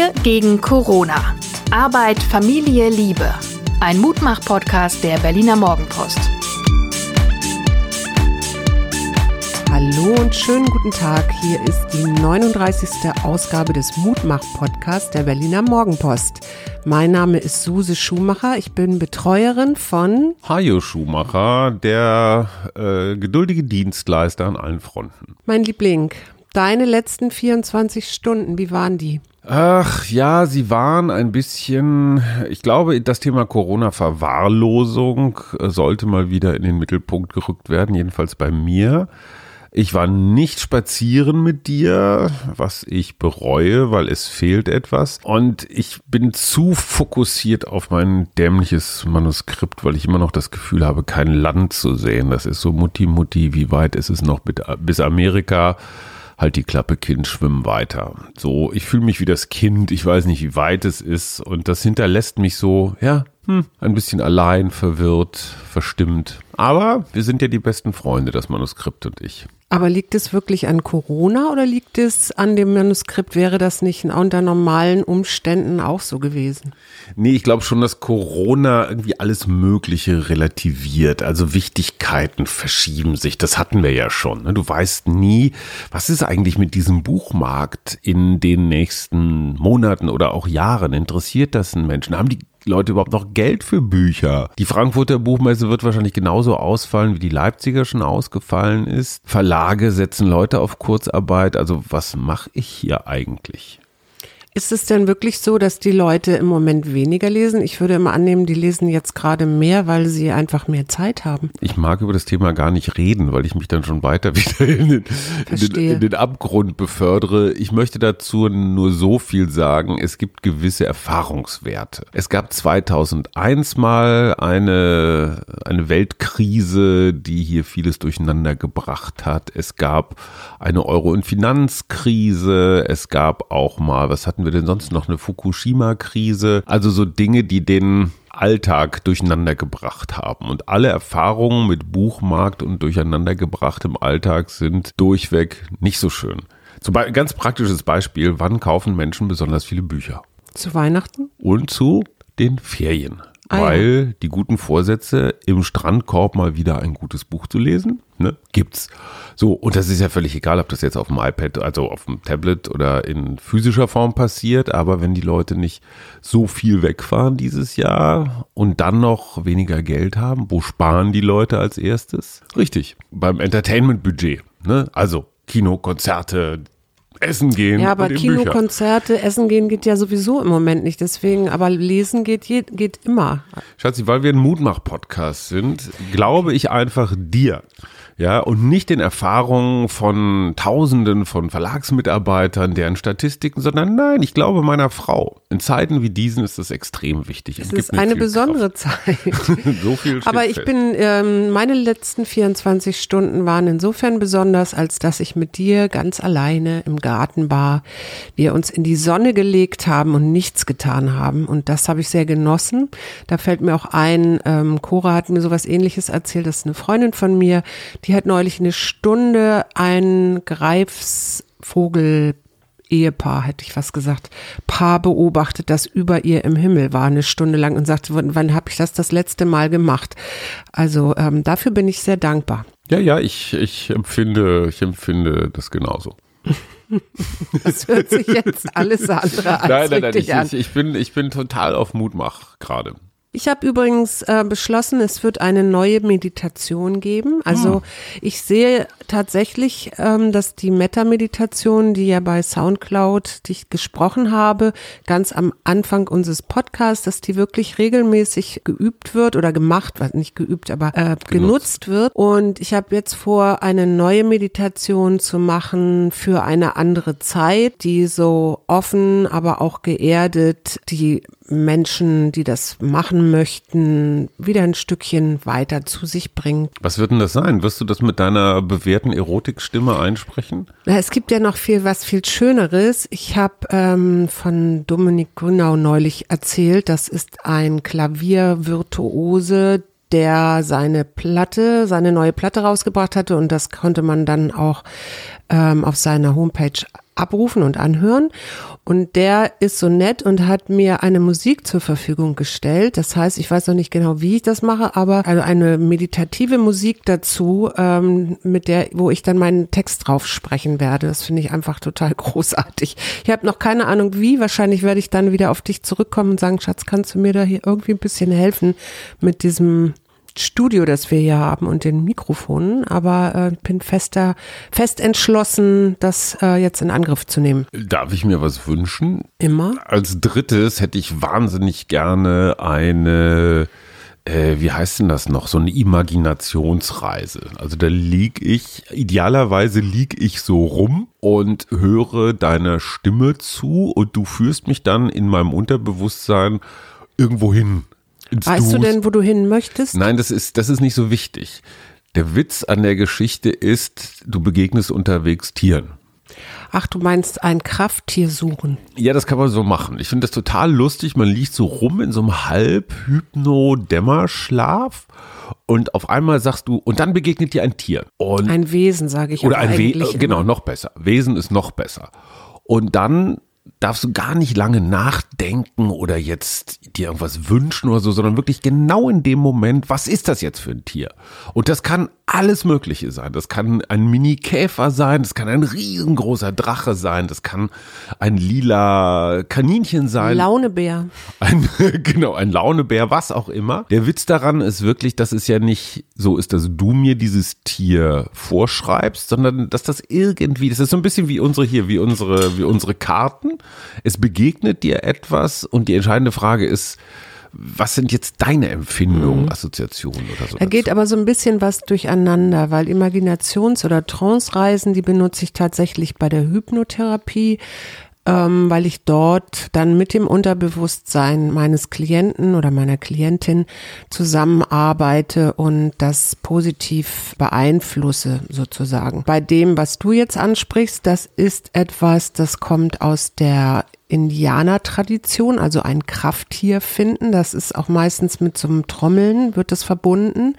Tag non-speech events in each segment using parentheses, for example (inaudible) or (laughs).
Wir gegen Corona. Arbeit, Familie, Liebe. Ein Mutmach-Podcast der Berliner Morgenpost. Hallo und schönen guten Tag. Hier ist die 39. Ausgabe des Mutmach-Podcasts der Berliner Morgenpost. Mein Name ist Suse Schumacher. Ich bin Betreuerin von Hajo Schumacher, der äh, geduldige Dienstleister an allen Fronten. Mein Liebling. Deine letzten 24 Stunden, wie waren die? Ach ja, sie waren ein bisschen, ich glaube, das Thema Corona-Verwahrlosung äh, sollte mal wieder in den Mittelpunkt gerückt werden, jedenfalls bei mir. Ich war nicht spazieren mit dir, was ich bereue, weil es fehlt etwas. Und ich bin zu fokussiert auf mein dämliches Manuskript, weil ich immer noch das Gefühl habe, kein Land zu sehen. Das ist so Mutti, Mutti, wie weit ist es noch bis Amerika? Halt die Klappe Kind, schwimm weiter. So, ich fühle mich wie das Kind, ich weiß nicht, wie weit es ist und das hinterlässt mich so, ja, hm, ein bisschen allein, verwirrt, verstimmt. Aber wir sind ja die besten Freunde, das Manuskript und ich. Aber liegt es wirklich an Corona oder liegt es an dem Manuskript? Wäre das nicht unter normalen Umständen auch so gewesen? Nee, ich glaube schon, dass Corona irgendwie alles Mögliche relativiert. Also Wichtigkeiten verschieben sich. Das hatten wir ja schon. Ne? Du weißt nie, was ist eigentlich mit diesem Buchmarkt in den nächsten Monaten oder auch Jahren? Interessiert das einen Menschen? Haben die Leute überhaupt noch Geld für Bücher? Die Frankfurter Buchmesse wird wahrscheinlich genauso ausfallen, wie die Leipziger schon ausgefallen ist. Verlage setzen Leute auf Kurzarbeit. Also was mache ich hier eigentlich? Ist es denn wirklich so, dass die Leute im Moment weniger lesen? Ich würde immer annehmen, die lesen jetzt gerade mehr, weil sie einfach mehr Zeit haben. Ich mag über das Thema gar nicht reden, weil ich mich dann schon weiter (laughs) wieder in den, in den, in den Abgrund befördere. Ich möchte dazu nur so viel sagen. Es gibt gewisse Erfahrungswerte. Es gab 2001 mal eine, eine Weltkrise, die hier vieles durcheinander gebracht hat. Es gab eine Euro- und Finanzkrise. Es gab auch mal, was hatten wir denn sonst noch, eine Fukushima-Krise? Also so Dinge, die den Alltag durcheinander gebracht haben. Und alle Erfahrungen mit Buchmarkt und durcheinandergebrachtem Alltag sind durchweg nicht so schön. Zum Beispiel, ganz praktisches Beispiel, wann kaufen Menschen besonders viele Bücher? Zu Weihnachten? Und zu den Ferien. Ah, weil ja. die guten Vorsätze, im Strandkorb mal wieder ein gutes Buch zu lesen, ne, gibt's. So, und das ist ja völlig egal, ob das jetzt auf dem iPad, also auf dem Tablet oder in physischer Form passiert, aber wenn die Leute nicht so viel wegfahren dieses Jahr und dann noch weniger Geld haben, wo sparen die Leute als erstes? Richtig, beim Entertainment-Budget. Ne? Also Kino, Konzerte, Essen gehen. Ja, aber Kino, Konzerte, Essen gehen geht ja sowieso im Moment nicht. Deswegen, aber lesen geht, geht immer. Schatzi, weil wir ein Mutmach-Podcast sind, glaube ich einfach dir, ja, und nicht den Erfahrungen von Tausenden von Verlagsmitarbeitern, deren Statistiken, sondern nein, ich glaube meiner Frau. In Zeiten wie diesen ist das extrem wichtig. Es ist eine besondere Kraft. Zeit. (laughs) so viel Aber ich fest. bin, ähm, meine letzten 24 Stunden waren insofern besonders, als dass ich mit dir ganz alleine im Garten war, wir uns in die Sonne gelegt haben und nichts getan haben. Und das habe ich sehr genossen. Da fällt mir auch ein, ähm, Cora hat mir sowas ähnliches erzählt, das ist eine Freundin von mir, die hat neulich eine Stunde ein Greifsvogel Ehepaar, hätte ich was gesagt, Paar beobachtet, das über ihr im Himmel war, eine Stunde lang und sagte, wann, wann habe ich das das letzte Mal gemacht? Also ähm, dafür bin ich sehr dankbar. Ja, ja, ich, ich empfinde, ich empfinde das genauso. (laughs) (laughs) Das hört sich jetzt alles andere als nein, nein, nein, ich, ich, ich, bin, ich bin total auf Mutmach gerade. Ich habe übrigens äh, beschlossen, es wird eine neue Meditation geben. Also hm. ich sehe tatsächlich, ähm, dass die Meta-Meditation, die ja bei SoundCloud, die ich gesprochen habe, ganz am Anfang unseres Podcasts, dass die wirklich regelmäßig geübt wird oder gemacht, wird, nicht geübt, aber äh, genutzt. genutzt wird. Und ich habe jetzt vor, eine neue Meditation zu machen für eine andere Zeit, die so offen, aber auch geerdet, die Menschen, die das machen möchten, wieder ein Stückchen weiter zu sich bringt. Was wird denn das sein? Wirst du das mit deiner bewährten Erotikstimme einsprechen? Es gibt ja noch viel, was viel Schöneres. Ich habe ähm, von Dominik Grünau neulich erzählt, das ist ein Klaviervirtuose, der seine Platte, seine neue Platte rausgebracht hatte und das konnte man dann auch ähm, auf seiner Homepage abrufen und anhören. Und der ist so nett und hat mir eine Musik zur Verfügung gestellt. Das heißt, ich weiß noch nicht genau, wie ich das mache, aber also eine meditative Musik dazu, ähm, mit der, wo ich dann meinen Text drauf sprechen werde. Das finde ich einfach total (laughs) großartig. Ich habe noch keine Ahnung wie. Wahrscheinlich werde ich dann wieder auf dich zurückkommen und sagen, Schatz, kannst du mir da hier irgendwie ein bisschen helfen mit diesem Studio, das wir hier haben und den Mikrofonen, aber äh, bin fester, fest entschlossen, das äh, jetzt in Angriff zu nehmen. Darf ich mir was wünschen? Immer. Als drittes hätte ich wahnsinnig gerne eine, äh, wie heißt denn das noch, so eine Imaginationsreise. Also da lieg ich, idealerweise lieg ich so rum und höre deiner Stimme zu und du führst mich dann in meinem Unterbewusstsein irgendwo hin Weißt du denn, wo du hin möchtest? Nein, das ist, das ist nicht so wichtig. Der Witz an der Geschichte ist, du begegnest unterwegs Tieren. Ach, du meinst ein Krafttier suchen? Ja, das kann man so machen. Ich finde das total lustig. Man liegt so rum in so einem Halb-Hypno-Dämmerschlaf und auf einmal sagst du, und dann begegnet dir ein Tier. Und, ein Wesen, sage ich. Oder ein Wesen, genau, noch besser. Wesen ist noch besser. Und dann darfst du gar nicht lange nachdenken oder jetzt dir irgendwas wünschen oder so, sondern wirklich genau in dem Moment, was ist das jetzt für ein Tier? Und das kann alles Mögliche sein. Das kann ein Mini-Käfer sein, das kann ein riesengroßer Drache sein, das kann ein lila Kaninchen sein. Launebär. Ein, (laughs) genau, ein Launebär, was auch immer. Der Witz daran ist wirklich, dass es ja nicht so ist, dass du mir dieses Tier vorschreibst, sondern dass das irgendwie, das ist so ein bisschen wie unsere hier, wie unsere, wie unsere Karten. Es begegnet dir etwas und die entscheidende Frage ist, was sind jetzt deine Empfindungen, mhm. Assoziationen oder so? Da geht aber so ein bisschen was durcheinander, weil Imaginations- oder Trance-Reisen, die benutze ich tatsächlich bei der Hypnotherapie ähm, weil ich dort dann mit dem Unterbewusstsein meines Klienten oder meiner Klientin zusammenarbeite und das positiv beeinflusse sozusagen. Bei dem, was du jetzt ansprichst, das ist etwas, das kommt aus der Indianertradition, also ein Krafttier finden. Das ist auch meistens mit so einem Trommeln wird das verbunden,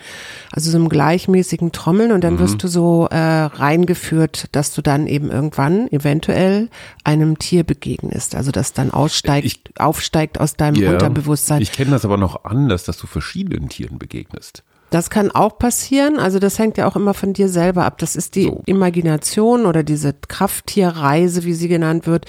also so einem gleichmäßigen Trommeln und dann mhm. wirst du so äh, reingeführt, dass du dann eben irgendwann eventuell einem Tier begegnest, also das dann aussteigt, ich, aufsteigt aus deinem yeah, Unterbewusstsein. Ich kenne das aber noch anders, dass du verschiedenen Tieren begegnest. Das kann auch passieren. Also das hängt ja auch immer von dir selber ab. Das ist die so. Imagination oder diese Krafttierreise, wie sie genannt wird.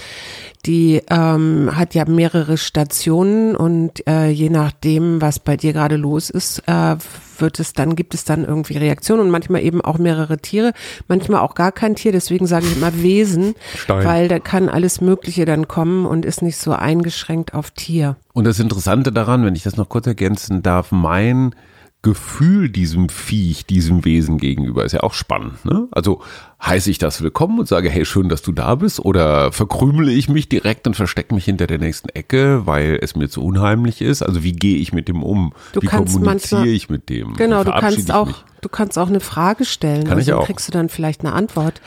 Die ähm, hat ja mehrere Stationen und äh, je nachdem, was bei dir gerade los ist, äh, wird es dann gibt es dann irgendwie Reaktionen und manchmal eben auch mehrere Tiere, manchmal auch gar kein Tier. Deswegen sage ich immer Wesen, Stein. weil da kann alles Mögliche dann kommen und ist nicht so eingeschränkt auf Tier. Und das Interessante daran, wenn ich das noch kurz ergänzen darf, mein Gefühl diesem Viech, diesem Wesen gegenüber ist ja auch spannend. Ne? Also heiße ich das willkommen und sage, hey, schön, dass du da bist? Oder verkrümele ich mich direkt und verstecke mich hinter der nächsten Ecke, weil es mir zu unheimlich ist? Also wie gehe ich mit dem um? Du wie kommuniziere manchmal, ich mit dem? Genau, du kannst auch, mich? Du kannst auch eine Frage stellen. Kann also ich auch. kriegst du dann vielleicht eine Antwort.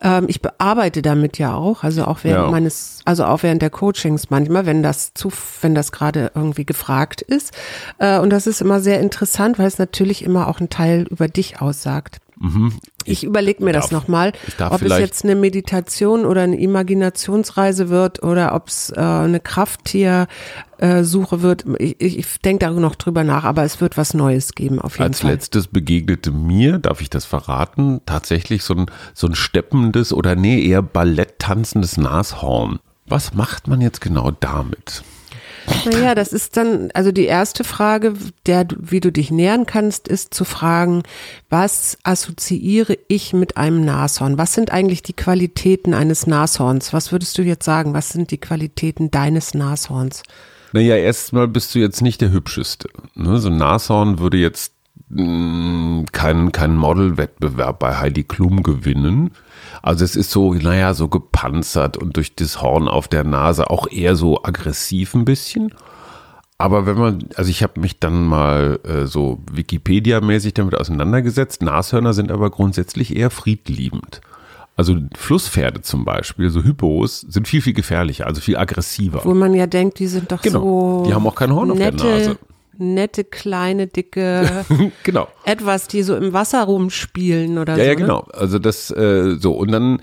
Ähm, ich bearbeite damit ja auch, also auch während ja. meines, also auch während der Coachings manchmal, wenn das zu, wenn das gerade irgendwie gefragt ist. Äh, und das ist immer sehr interessant, weil es natürlich immer auch ein Teil über dich aussagt. Mhm. Ich, ich überlege mir darf, das nochmal, ob es jetzt eine Meditation oder eine Imaginationsreise wird oder ob es äh, eine Krafttiersuche äh, wird. Ich, ich, ich denke da noch drüber nach, aber es wird was Neues geben auf jeden Als Fall. Als letztes begegnete mir, darf ich das verraten, tatsächlich so ein, so ein steppendes oder nee, eher Ballett tanzendes Nashorn. Was macht man jetzt genau damit? Naja, das ist dann, also die erste Frage, der, wie du dich nähern kannst, ist zu fragen, was assoziiere ich mit einem Nashorn? Was sind eigentlich die Qualitäten eines Nashorns? Was würdest du jetzt sagen? Was sind die Qualitäten deines Nashorns? Naja, erstmal bist du jetzt nicht der Hübscheste. Ne? So ein Nashorn würde jetzt mh, mm, keinen kein Modelwettbewerb bei Heidi Klum gewinnen. Also es ist so, naja, so gepanzert und durch das Horn auf der Nase auch eher so aggressiv ein bisschen. Aber wenn man, also ich habe mich dann mal äh, so Wikipedia-mäßig damit auseinandergesetzt. Nashörner sind aber grundsätzlich eher friedliebend. Also Flusspferde zum Beispiel, so Hippos, sind viel, viel gefährlicher, also viel aggressiver. Wo man ja denkt, die sind doch genau. so. Die haben auch kein Horn nette, auf der Nase nette, kleine, dicke, (laughs) genau. etwas, die so im Wasser rumspielen oder ja, so. Ja, ja, genau. Also das, äh, so, und dann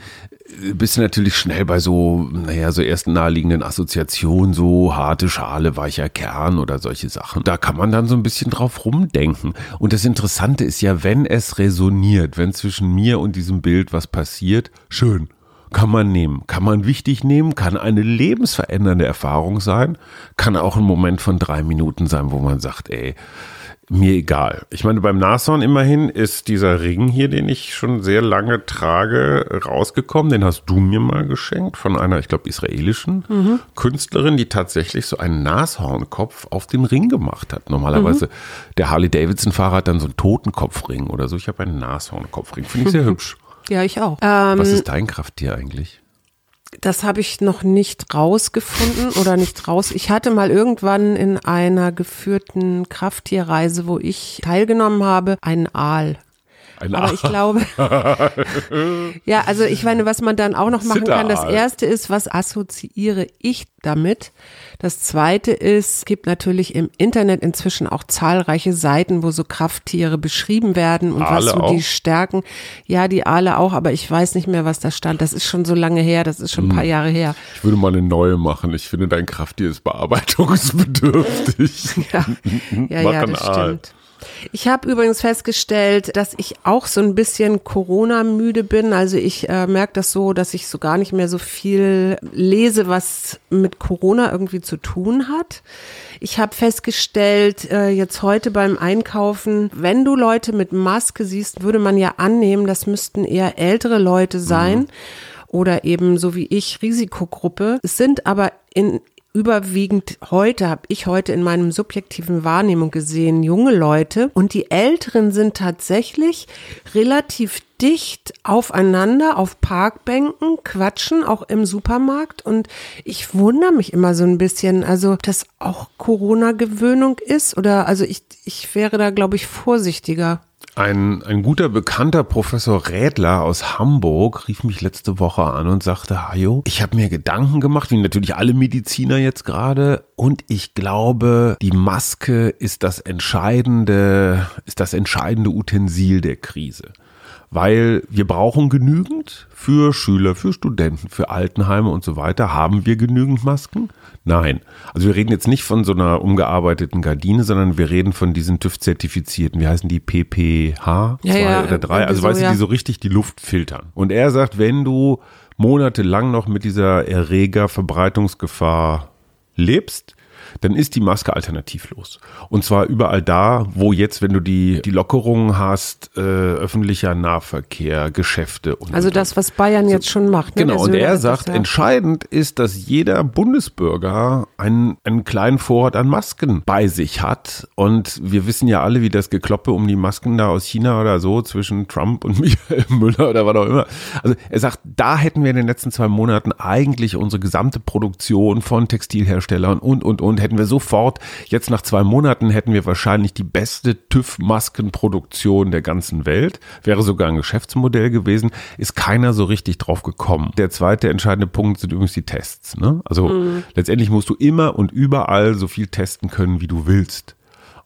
bist du natürlich schnell bei so, naja, so ersten naheliegenden Assoziationen, so harte Schale, weicher Kern oder solche Sachen. Da kann man dann so ein bisschen drauf rumdenken. Und das Interessante ist ja, wenn es resoniert, wenn zwischen mir und diesem Bild was passiert, schön. Kann man nehmen, kann man wichtig nehmen, kann eine lebensverändernde Erfahrung sein, kann auch ein Moment von drei Minuten sein, wo man sagt, ey, mir egal. Ich meine, beim Nashorn immerhin ist dieser Ring hier, den ich schon sehr lange trage, rausgekommen. Den hast du mir mal geschenkt von einer, ich glaube, israelischen mhm. Künstlerin, die tatsächlich so einen Nashornkopf auf den Ring gemacht hat. Normalerweise mhm. der Harley Davidson Fahrer hat dann so einen Totenkopfring oder so. Ich habe einen Nashornkopfring. Finde ich sehr (laughs) hübsch. Ja, ich auch. Ähm, Was ist dein Krafttier eigentlich? Das habe ich noch nicht rausgefunden oder nicht raus. Ich hatte mal irgendwann in einer geführten Krafttierreise, wo ich teilgenommen habe, einen Aal. Ein Aber ich (laughs) glaube, (laughs) ja, also ich meine, was man dann auch noch machen kann, das erste ist, was assoziiere ich damit? Das zweite ist, es gibt natürlich im Internet inzwischen auch zahlreiche Seiten, wo so Krafttiere beschrieben werden und Aale was so auch? die Stärken. Ja, die Aale auch, aber ich weiß nicht mehr, was da stand. Das ist schon so lange her, das ist schon ein paar hm. Jahre her. Ich würde mal eine neue machen. Ich finde, dein Krafttier ist bearbeitungsbedürftig. (laughs) ja, ja, ja das stimmt. Ich habe übrigens festgestellt, dass ich auch so ein bisschen Corona-müde bin. Also ich äh, merke das so, dass ich so gar nicht mehr so viel lese, was mit Corona irgendwie zu tun hat. Ich habe festgestellt, äh, jetzt heute beim Einkaufen, wenn du Leute mit Maske siehst, würde man ja annehmen, das müssten eher ältere Leute sein. Mhm. Oder eben so wie ich Risikogruppe. Es sind aber in überwiegend heute, habe ich heute in meinem subjektiven Wahrnehmung gesehen, junge Leute. Und die Älteren sind tatsächlich relativ dicht aufeinander auf Parkbänken, quatschen auch im Supermarkt. Und ich wundere mich immer so ein bisschen, also, dass auch Corona-Gewöhnung ist oder, also ich, ich wäre da, glaube ich, vorsichtiger. Ein, ein guter bekannter Professor Rädler aus Hamburg rief mich letzte Woche an und sagte, Hajo, ich habe mir Gedanken gemacht, wie natürlich alle Mediziner jetzt gerade, und ich glaube, die Maske ist das entscheidende, ist das entscheidende Utensil der Krise weil wir brauchen genügend für Schüler, für Studenten, für Altenheime und so weiter. Haben wir genügend Masken? Nein. Also wir reden jetzt nicht von so einer umgearbeiteten Gardine, sondern wir reden von diesen TÜV-zertifizierten, wie heißen die, PPH 2 ja, ja, oder 3? Also so, weißt du, die so richtig die Luft filtern. Und er sagt, wenn du monatelang noch mit dieser Erregerverbreitungsgefahr lebst, dann ist die Maske alternativlos. Und zwar überall da, wo jetzt, wenn du die, die Lockerungen hast, äh, öffentlicher Nahverkehr, Geschäfte und Also das, was Bayern so, jetzt schon macht. Ne? Genau, und er sagt, entscheidend ist, dass jeder Bundesbürger einen, einen kleinen Vorrat an Masken bei sich hat. Und wir wissen ja alle, wie das Gekloppe um die Masken da aus China oder so zwischen Trump und (laughs) Michael Müller oder was auch immer. Also er sagt, da hätten wir in den letzten zwei Monaten eigentlich unsere gesamte Produktion von Textilherstellern und, und, und hätten wir sofort, jetzt nach zwei Monaten hätten wir wahrscheinlich die beste TÜV-Maskenproduktion der ganzen Welt. Wäre sogar ein Geschäftsmodell gewesen. Ist keiner so richtig drauf gekommen. Der zweite entscheidende Punkt sind übrigens die Tests. Ne? Also mhm. letztendlich musst du immer und überall so viel testen können, wie du willst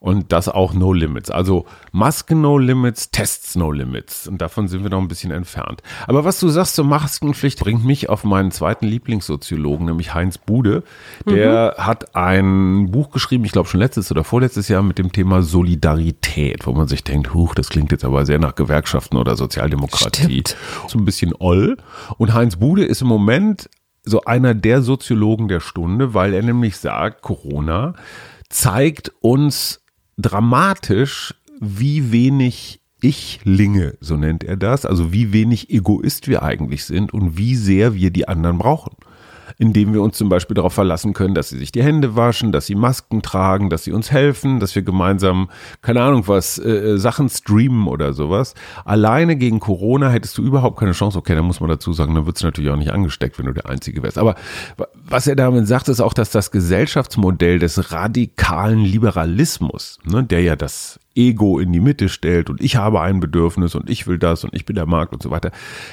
und das auch No Limits. Also Masken No Limits, Tests No Limits. Und davon sind wir noch ein bisschen entfernt. Aber was du sagst zur Maskenpflicht bringt mich auf meinen zweiten Lieblingssoziologen, nämlich Heinz Bude. Der mhm. hat ein Buch geschrieben, ich glaube schon letztes oder vorletztes Jahr mit dem Thema Solidarität, wo man sich denkt, huch, das klingt jetzt aber sehr nach Gewerkschaften oder Sozialdemokratie. Stimmt. So ein bisschen oll. Und Heinz Bude ist im Moment so einer der Soziologen der Stunde, weil er nämlich sagt, Corona zeigt uns dramatisch, wie wenig Ich-Linge, so nennt er das, also wie wenig Egoist wir eigentlich sind und wie sehr wir die anderen brauchen indem wir uns zum Beispiel darauf verlassen können, dass sie sich die Hände waschen, dass sie Masken tragen, dass sie uns helfen, dass wir gemeinsam, keine Ahnung was, äh, äh, Sachen streamen oder sowas. Alleine gegen Corona hättest du überhaupt keine Chance. Okay, dann muss man dazu sagen, dann wird es natürlich auch nicht angesteckt, wenn du der Einzige wärst. Aber was er damit sagt, ist auch, dass das Gesellschaftsmodell des radikalen Liberalismus, ne, der ja das Ego in die Mitte stellt und ich habe ein Bedürfnis und ich will das und ich bin der Markt und so weiter,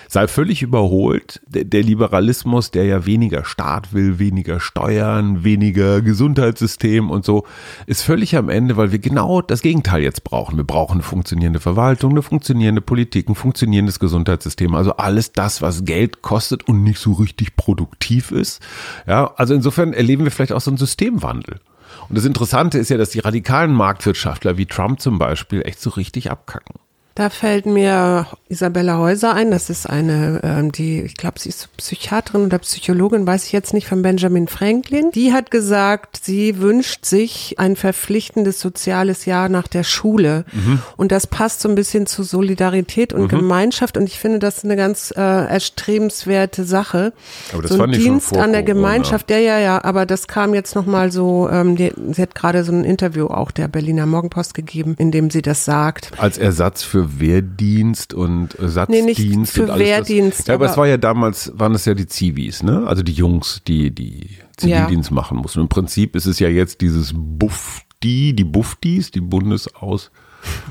sei völlig überholt. Der, der Liberalismus, der ja weniger Staat will, weniger Steuern, weniger Gesundheitssystem und so, ist völlig am Ende, weil wir genau das Gegenteil jetzt brauchen. Wir brauchen eine funktionierende Verwaltung, eine funktionierende Politik, ein funktionierendes Gesundheitssystem, also alles das, was Geld kostet und nicht so richtig produktiv ist. Ja, also insofern erleben wir vielleicht auch so einen Systemwandel. Und das Interessante ist ja, dass die radikalen Marktwirtschaftler wie Trump zum Beispiel echt so richtig abkacken. Da fällt mir Isabella Häuser ein. Das ist eine, ähm, die, ich glaube, sie ist Psychiaterin oder Psychologin, weiß ich jetzt nicht, von Benjamin Franklin. Die hat gesagt, sie wünscht sich ein verpflichtendes soziales Jahr nach der Schule. Mhm. Und das passt so ein bisschen zu Solidarität und mhm. Gemeinschaft. Und ich finde das eine ganz äh, erstrebenswerte Sache. Aber das so ein Dienst an der Gemeinschaft. Ja, ja, ja. Aber das kam jetzt nochmal so, ähm, die, sie hat gerade so ein Interview auch der Berliner Morgenpost gegeben, in dem sie das sagt. Als Ersatz für Wehrdienst und Ersatzdienst. Nee, nicht für und alles Wehrdienst. Das. Ja, aber, aber es war ja damals, waren es ja die Zivis, ne? Also die Jungs, die, die Zivildienst ja. machen mussten. Im Prinzip ist es ja jetzt dieses Buffdi, die Buffdis, die Bundesaus.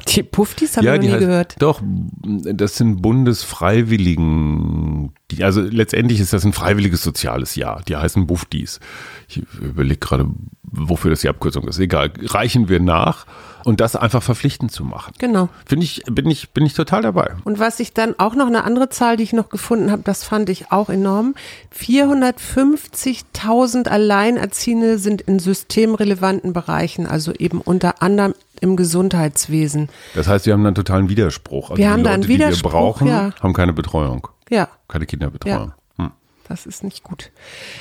Die Puffdis haben ja, wir noch nie heißt, gehört. Doch, das sind Bundesfreiwilligen. Die, also letztendlich ist das ein freiwilliges soziales Jahr. Die heißen Buffdis. Ich überlege gerade, wofür das die Abkürzung ist. Egal, reichen wir nach und das einfach verpflichtend zu machen. Genau. Finde ich, bin ich, bin ich total dabei. Und was ich dann auch noch eine andere Zahl, die ich noch gefunden habe, das fand ich auch enorm. 450.000 Alleinerziehende sind in systemrelevanten Bereichen, also eben unter anderem im Gesundheitswesen. Das heißt, wir haben einen totalen Widerspruch. Also wir haben Leute, da einen Widerspruch, die wir brauchen, ja. haben keine Betreuung. Ja. Keine Kinderbetreuung. Ja. Das ist nicht gut.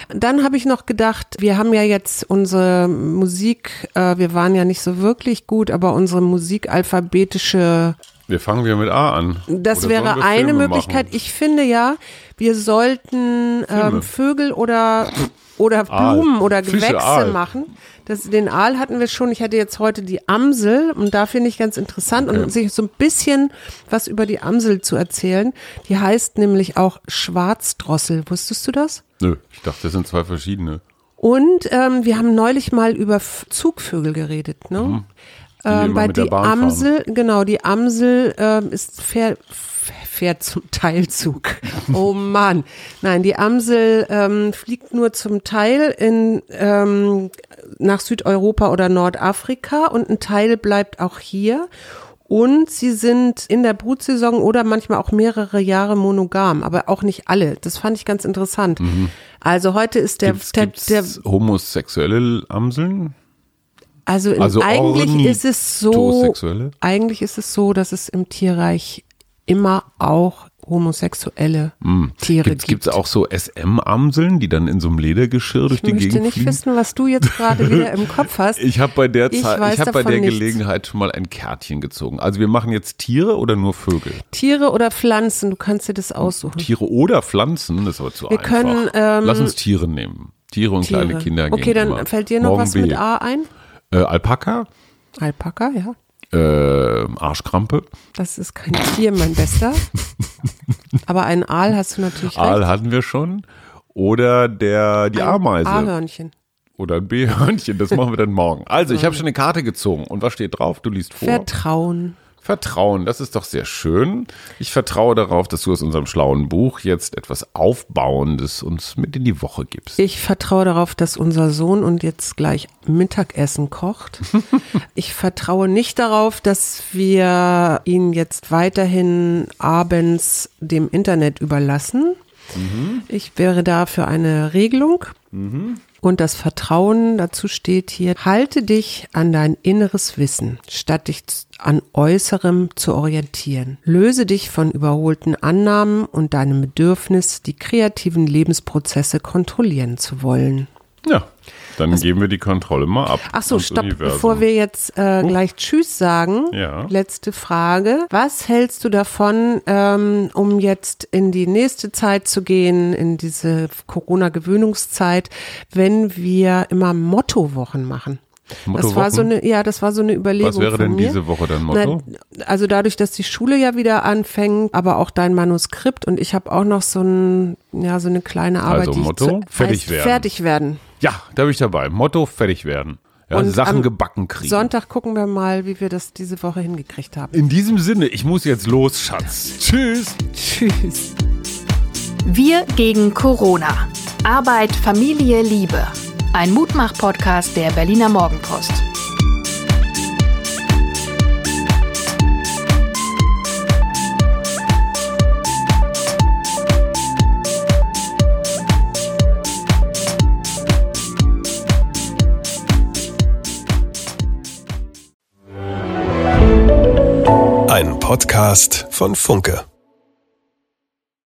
Dann habe ich noch gedacht, wir haben ja jetzt unsere Musik, äh, wir waren ja nicht so wirklich gut, aber unsere musikalphabetische. Wir fangen wieder mit A an. Das oder wäre eine Möglichkeit. Machen? Ich finde ja, wir sollten ähm, Vögel oder oder Blumen Aal. oder Gewächse machen. Das, den Aal hatten wir schon. Ich hatte jetzt heute die Amsel und da finde ich ganz interessant okay. und sich so ein bisschen was über die Amsel zu erzählen. Die heißt nämlich auch Schwarzdrossel. Wusstest du das? Nö, ich dachte, das sind zwei verschiedene. Und ähm, wir haben neulich mal über Zugvögel geredet, ne? Mhm. Die ähm, bei die Amsel, fahren. genau, die Amsel ähm, ist fair, fährt zum Teilzug. (laughs) Oh Mann. Nein, die Amsel ähm, fliegt nur zum Teil in, ähm, nach Südeuropa oder Nordafrika und ein Teil bleibt auch hier. Und sie sind in der Brutsaison oder manchmal auch mehrere Jahre monogam, aber auch nicht alle. Das fand ich ganz interessant. Mhm. Also heute ist der, gibt's, der, der homosexuelle Amseln? Also, also eigentlich ist es so, eigentlich ist es so, dass es im Tierreich immer auch homosexuelle mm. Tiere gibt's, gibt. Gibt es auch so SM-Amseln, die dann in so einem Ledergeschirr durch die Gegend fliegen? Ich möchte nicht wissen, was du jetzt gerade wieder im Kopf (laughs) hast. Ich habe bei der, ich ich hab bei der Gelegenheit schon mal ein Kärtchen gezogen. Also wir machen jetzt Tiere oder nur Vögel? Tiere oder Pflanzen, du kannst dir das aussuchen. Tiere oder Pflanzen, das ist aber zu wir einfach. Können, ähm, Lass uns Tiere nehmen. Tiere und Tiere. kleine Kinder. Okay, dann fällt dir noch Morgen was B. mit A ein? Äh, Alpaka. Alpaka, ja. Äh, Arschkrampe. Das ist kein Tier, mein Bester. (laughs) Aber einen Aal hast du natürlich Aal recht. hatten wir schon. Oder der, die ein Ameise. A-Hörnchen. Oder ein B-Hörnchen, das machen wir dann morgen. Also, ich (laughs) habe schon eine Karte gezogen. Und was steht drauf? Du liest vor. Vertrauen. Vertrauen, das ist doch sehr schön. Ich vertraue darauf, dass du aus unserem schlauen Buch jetzt etwas Aufbauendes uns mit in die Woche gibst. Ich vertraue darauf, dass unser Sohn und jetzt gleich Mittagessen kocht. (laughs) ich vertraue nicht darauf, dass wir ihn jetzt weiterhin abends dem Internet überlassen. Mhm. Ich wäre da für eine Regelung. Mhm. Und das Vertrauen dazu steht hier, halte dich an dein inneres Wissen, statt dich an äußerem zu orientieren. Löse dich von überholten Annahmen und deinem Bedürfnis, die kreativen Lebensprozesse kontrollieren zu wollen. Ja, dann Was, geben wir die Kontrolle mal ab. Ach so, stopp, Universum. bevor wir jetzt äh, oh. gleich Tschüss sagen. Ja. Letzte Frage. Was hältst du davon, ähm, um jetzt in die nächste Zeit zu gehen, in diese Corona-Gewöhnungszeit, wenn wir immer Mottowochen machen? Das war so eine, ja, das war so eine Überlegung. Was wäre denn mir. diese Woche dein Motto? Na, also dadurch, dass die Schule ja wieder anfängt, aber auch dein Manuskript und ich habe auch noch so ein, ja, so eine kleine Arbeit. Also Motto, fertig werden. Fertig werden. Ja, da bin ich dabei. Motto, fertig werden. Ja, Und Sachen gebacken kriegen. Sonntag gucken wir mal, wie wir das diese Woche hingekriegt haben. In diesem Sinne, ich muss jetzt los, Schatz. Tschüss. Tschüss. Wir gegen Corona. Arbeit, Familie, Liebe. Ein Mutmach-Podcast der Berliner Morgenpost. Podcast von Funke.